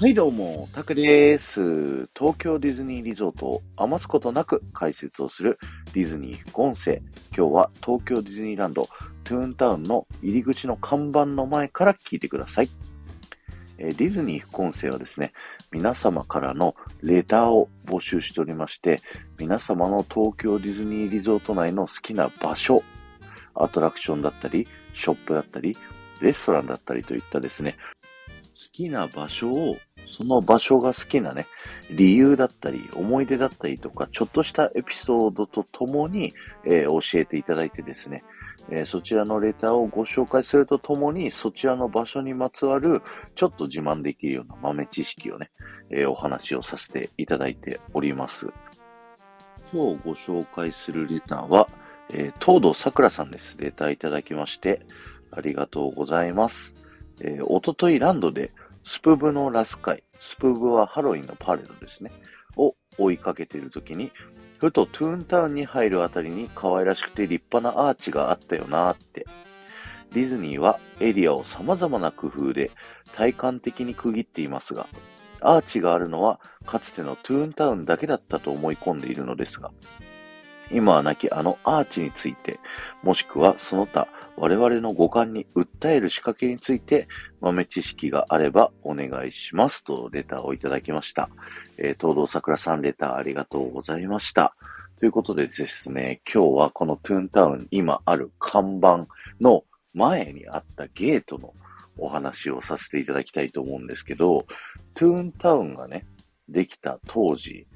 はいどうも、タクです。東京ディズニーリゾートを余すことなく解説をするディズニー副音声。今日は東京ディズニーランドトゥーンタウンの入り口の看板の前から聞いてください。えディズニー副音声はですね、皆様からのレターを募集しておりまして、皆様の東京ディズニーリゾート内の好きな場所、アトラクションだったり、ショップだったり、レストランだったりといったですね、好きな場所を、その場所が好きなね、理由だったり、思い出だったりとか、ちょっとしたエピソードとともに、えー、教えていただいてですね、えー、そちらのレターをご紹介するとともに、そちらの場所にまつわる、ちょっと自慢できるような豆知識をね、えー、お話をさせていただいております。今日ご紹介するレターは、えー、東堂桜さんです。レターいただきまして、ありがとうございます。えー、おとといランドでスプブのラスカイ、スプブはハロウィンのパレードですね、を追いかけているときに、ふとトゥーンタウンに入るあたりに可愛らしくて立派なアーチがあったよなーって。ディズニーはエリアを様々な工夫で体感的に区切っていますが、アーチがあるのはかつてのトゥーンタウンだけだったと思い込んでいるのですが、今はなきあのアーチについて、もしくはその他我々の五感に訴える仕掛けについて豆知識があればお願いしますとレターをいただきました。えー、東堂桜さんレターありがとうございました。ということでですね、今日はこのトゥーンタウン今ある看板の前にあったゲートのお話をさせていただきたいと思うんですけど、トゥーンタウンがね、できた当時、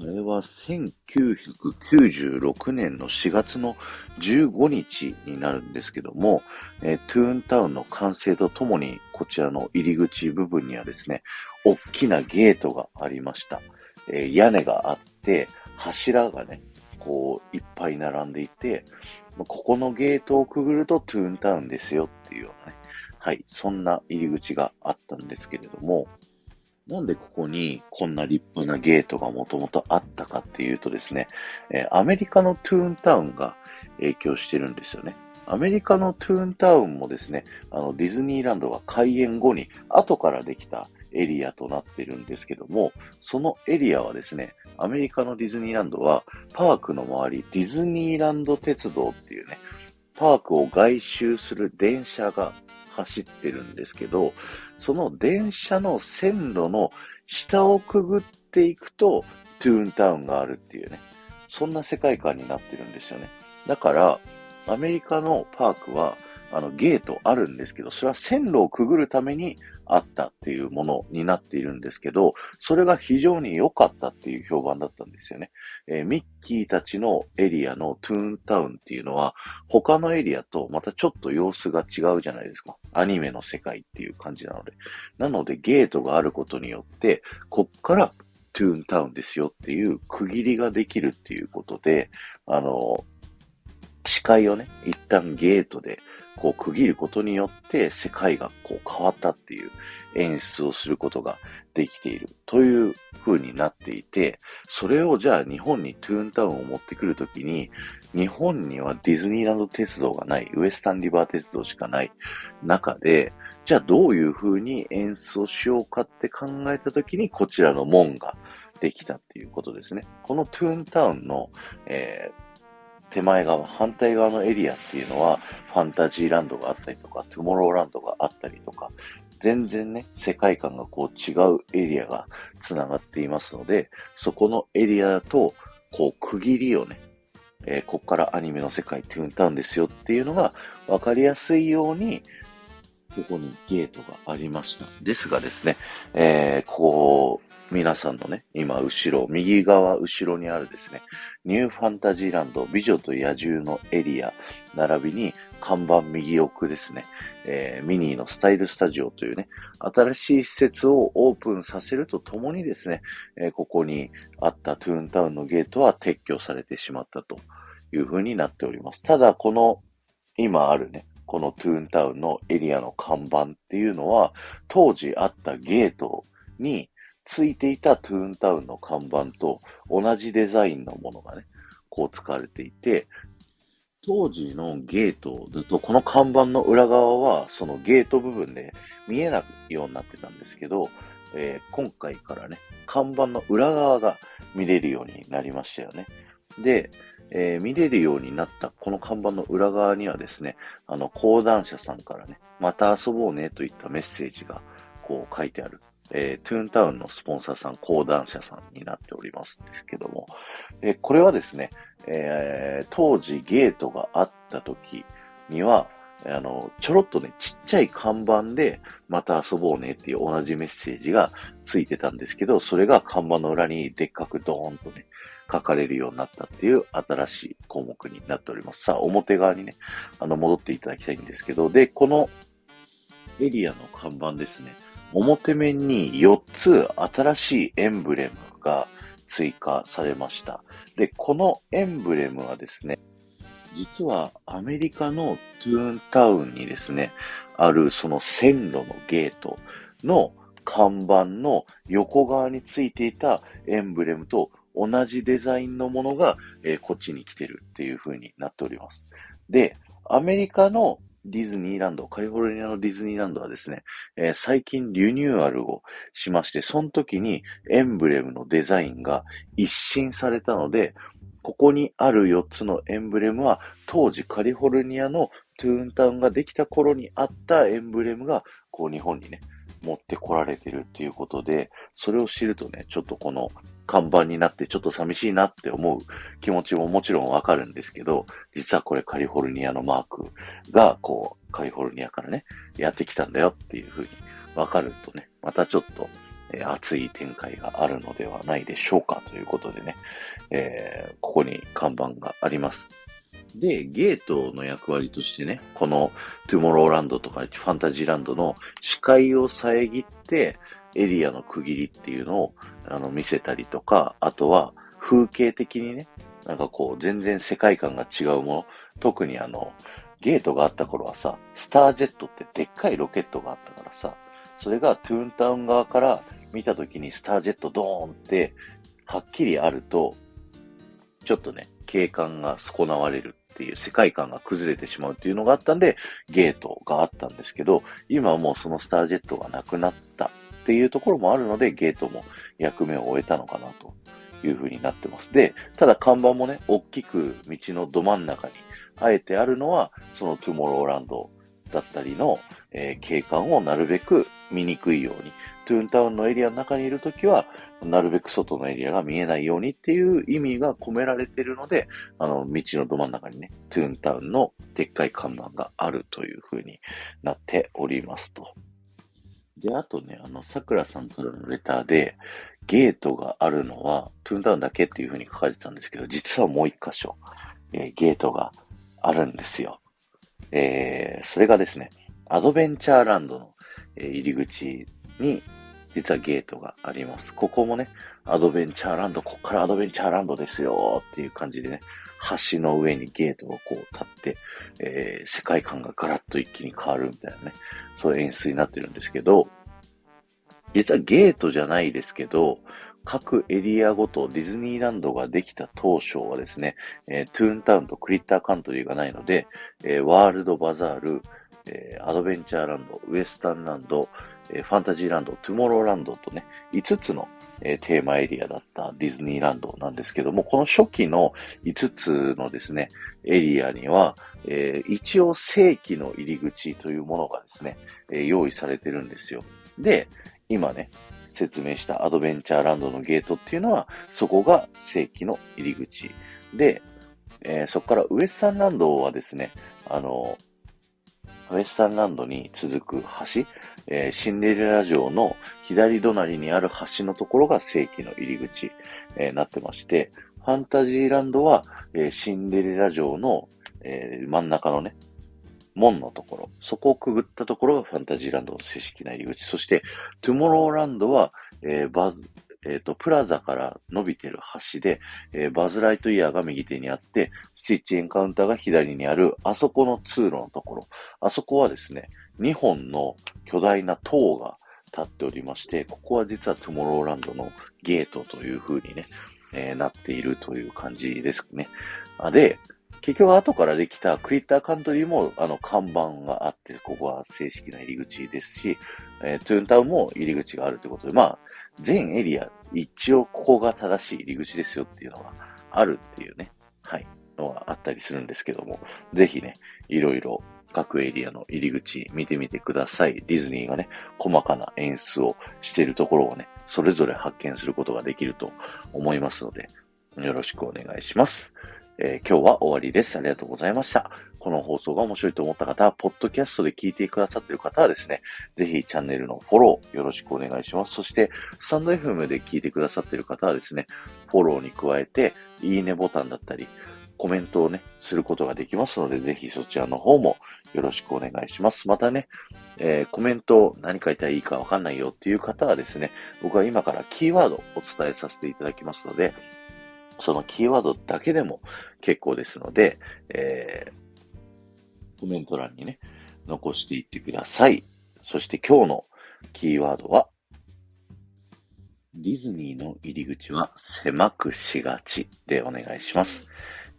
あれは1996年の4月の15日になるんですけども、えー、トゥーンタウンの完成とともに、こちらの入り口部分にはですね、大きなゲートがありました。えー、屋根があって、柱がね、こう、いっぱい並んでいて、ここのゲートをくぐるとトゥーンタウンですよっていうようなね、はい、そんな入り口があったんですけれども、なんでここにこんな立派なゲートがもともとあったかっていうとですね、え、アメリカのトゥーンタウンが影響してるんですよね。アメリカのトゥーンタウンもですね、あのディズニーランドが開園後に後からできたエリアとなってるんですけども、そのエリアはですね、アメリカのディズニーランドはパークの周り、ディズニーランド鉄道っていうね、パークを外周する電車が走ってるんですけど、その電車の線路の下をくぐっていくと、トゥーンタウンがあるっていうね、そんな世界観になってるんですよね。だから、アメリカのパークは、あの、ゲートあるんですけど、それは線路をくぐるためにあったっていうものになっているんですけど、それが非常に良かったっていう評判だったんですよね。えー、ミッキーたちのエリアのトゥーンタウンっていうのは、他のエリアとまたちょっと様子が違うじゃないですか。アニメの世界っていう感じなので。なので、ゲートがあることによって、こっからトゥーンタウンですよっていう区切りができるっていうことで、あの、視界をね、一旦ゲートでこう区切ることによって世界がこう変わったっていう演出をすることができているという風になっていて、それをじゃあ日本にトゥーンタウンを持ってくるときに、日本にはディズニーランド鉄道がない、ウエスタンリバー鉄道しかない中で、じゃあどういう風に演出をしようかって考えたときに、こちらの門ができたっていうことですね。このトゥーンタウンの、えー手前側、反対側のエリアっていうのは、ファンタジーランドがあったりとか、トゥモローランドがあったりとか、全然ね、世界観がこう違うエリアが繋がっていますので、そこのエリアだと、こう区切りをね、えー、こっからアニメの世界トゥーンタウンですよっていうのが分かりやすいように、ここにゲートがありました。ですがですね、えー、こう、皆さんのね、今後ろ、右側後ろにあるですね、ニューファンタジーランド、美女と野獣のエリア、並びに看板右奥ですね、えー、ミニーのスタイルスタジオというね、新しい施設をオープンさせるとともにですね、えー、ここにあったトゥーンタウンのゲートは撤去されてしまったという風になっております。ただ、この今あるね、このトゥーンタウンのエリアの看板っていうのは、当時あったゲートについていたトゥーンタウンの看板と同じデザインのものがね、こう使われていて、当時のゲートだと、この看板の裏側は、そのゲート部分で見えないようになってたんですけど、えー、今回からね、看板の裏側が見れるようになりましたよね。で、えー、見れるようになったこの看板の裏側にはですね、あの、講談社さんからね、また遊ぼうねといったメッセージがこう書いてある、えー、トゥーンタウンのスポンサーさん、講談社さんになっておりますんですけども、えー、これはですね、えー、当時ゲートがあった時には、あの、ちょろっとね、ちっちゃい看板で、また遊ぼうねっていう同じメッセージがついてたんですけど、それが看板の裏にでっかくドーンとね、書かれるようになったっていう新しい項目になっております。さあ、表側にね、あの、戻っていただきたいんですけど、で、このエリアの看板ですね、表面に4つ新しいエンブレムが追加されました。で、このエンブレムはですね、実はアメリカのトゥーンタウンにですね、あるその線路のゲートの看板の横側についていたエンブレムと同じデザインのものが、えー、こっちに来てるっていう風になっております。で、アメリカのディズニーランド、カリフォルニアのディズニーランドはですね、えー、最近リニューアルをしまして、その時にエンブレムのデザインが一新されたので、ここにある4つのエンブレムは、当時カリフォルニアのトゥーンタウンができた頃にあったエンブレムが、こう日本にね、持ってこられてるっていうことで、それを知るとね、ちょっとこの看板になってちょっと寂しいなって思う気持ちももちろんわかるんですけど、実はこれカリフォルニアのマークが、こう、カリフォルニアからね、やってきたんだよっていうふうにわかるとね、またちょっと、えー、熱い展開があるのではないでしょうかということでね、えー、ここに看板があります。で、ゲートの役割としてね、このトゥモローランドとかファンタジーランドの視界を遮って、エリアの区切りっていうのをあの見せたりとか、あとは風景的にね、なんかこう全然世界観が違うもの、特にあの、ゲートがあった頃はさ、スタージェットってでっかいロケットがあったからさ、それがトゥーンタウン側から見た時にスタージェットドーンってはっきりあると、ちょっとね、景観が損なわれるっていう世界観が崩れてしまうっていうのがあったんで、ゲートがあったんですけど、今はもうそのスタージェットがなくなった。っていうところもあるので、ゲートも役目を終えたのかなというふうになってます。で、ただ看板もね、大きく道のど真ん中にあえてあるのは、そのトゥモローランドだったりの、えー、景観をなるべく見にくいように、トゥーンタウンのエリアの中にいるときは、なるべく外のエリアが見えないようにっていう意味が込められているので、あの、道のど真ん中にね、トゥーンタウンのでっかい看板があるという風になっておりますと。で、あとね、あの、桜さんからのレターで、ゲートがあるのは、トゥーンタウンだけっていう風に書かれてたんですけど、実はもう一箇所、えー、ゲートがあるんですよ。えー、それがですね、アドベンチャーランドの、えー、入り口に実はゲートがあります。ここもね、アドベンチャーランド、こっからアドベンチャーランドですよっていう感じでね、橋の上にゲートをこう立って、えー、世界観がガラッと一気に変わるみたいなね、そういう演出になってるんですけど、実はゲートじゃないですけど、各エリアごとディズニーランドができた当初はですね、えー、トゥーンタウンとクリッターカントリーがないので、えー、ワールドバザール、えー、アドベンチャーランド、ウエスタンランド、えファンタジーランド、トゥモローランドとね、5つの、えテーマエリアだったディズニーランドなんですけども、この初期の5つのですね、エリアには、えー、一応正規の入り口というものがですね、えー、用意されてるんですよ。で、今ね、説明したアドベンチャーランドのゲートっていうのは、そこが正規の入り口。で、え、そこからウエスタンランドはですね、あの、ウエスタンランドに続く橋、えー、シンデレラ城の左隣にある橋のところが正規の入り口、えー、なってまして、ファンタジーランドは、えー、シンデレラ城の、えー、真ん中のね、門のところ、そこをくぐったところがファンタジーランドの正式な入り口。そして、トゥモローランドは、えー、バズ、えっ、ー、と、プラザから伸びてる橋で、えー、バズライトイヤーが右手にあって、スティッチエンカウンターが左にある、あそこの通路のところ。あそこはですね、2本の巨大な塔が立っておりまして、ここは実はトゥモローランドのゲートという風にね、えー、なっているという感じですね。あで、結局後からできたクリッターカントリーも、あの、看板があって、ここは正式な入り口ですし、えー、トゥーンタウンも入り口があるということで、まあ、全エリア、一応ここが正しい入り口ですよっていうのがあるっていうね、はい、のがあったりするんですけども、ぜひね、いろいろ各エリアの入り口見てみてください。ディズニーがね、細かな演出をしているところをね、それぞれ発見することができると思いますので、よろしくお願いします。えー、今日は終わりです。ありがとうございました。この放送が面白いと思った方は、ポッドキャストで聞いてくださっている方はですね、ぜひチャンネルのフォローよろしくお願いします。そして、スタンド FM で聞いてくださっている方はですね、フォローに加えて、いいねボタンだったり、コメントをね、することができますので、ぜひそちらの方もよろしくお願いします。またね、えー、コメント何書いたらいいかわかんないよっていう方はですね、僕は今からキーワードをお伝えさせていただきますので、そのキーワードだけでも結構ですので、えー、コメント欄にね、残していってください。そして今日のキーワードは、ディズニーの入り口は狭くしがちでお願いします。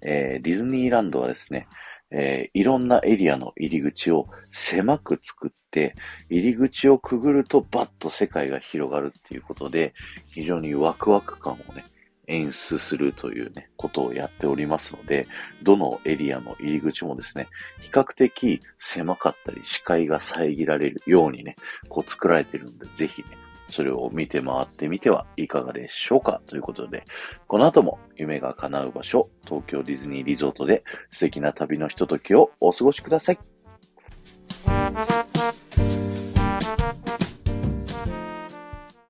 えー、ディズニーランドはですね、えー、いろんなエリアの入り口を狭く作って、入り口をくぐるとバッと世界が広がるっていうことで、非常にワクワク感をね、演出するというね、ことをやっておりますので、どのエリアの入り口もですね、比較的狭かったり視界が遮られるようにね、こう作られてるんで、ぜひね、それを見て回ってみてはいかがでしょうかということで、この後も夢が叶う場所、東京ディズニーリゾートで素敵な旅のひとときをお過ごしください。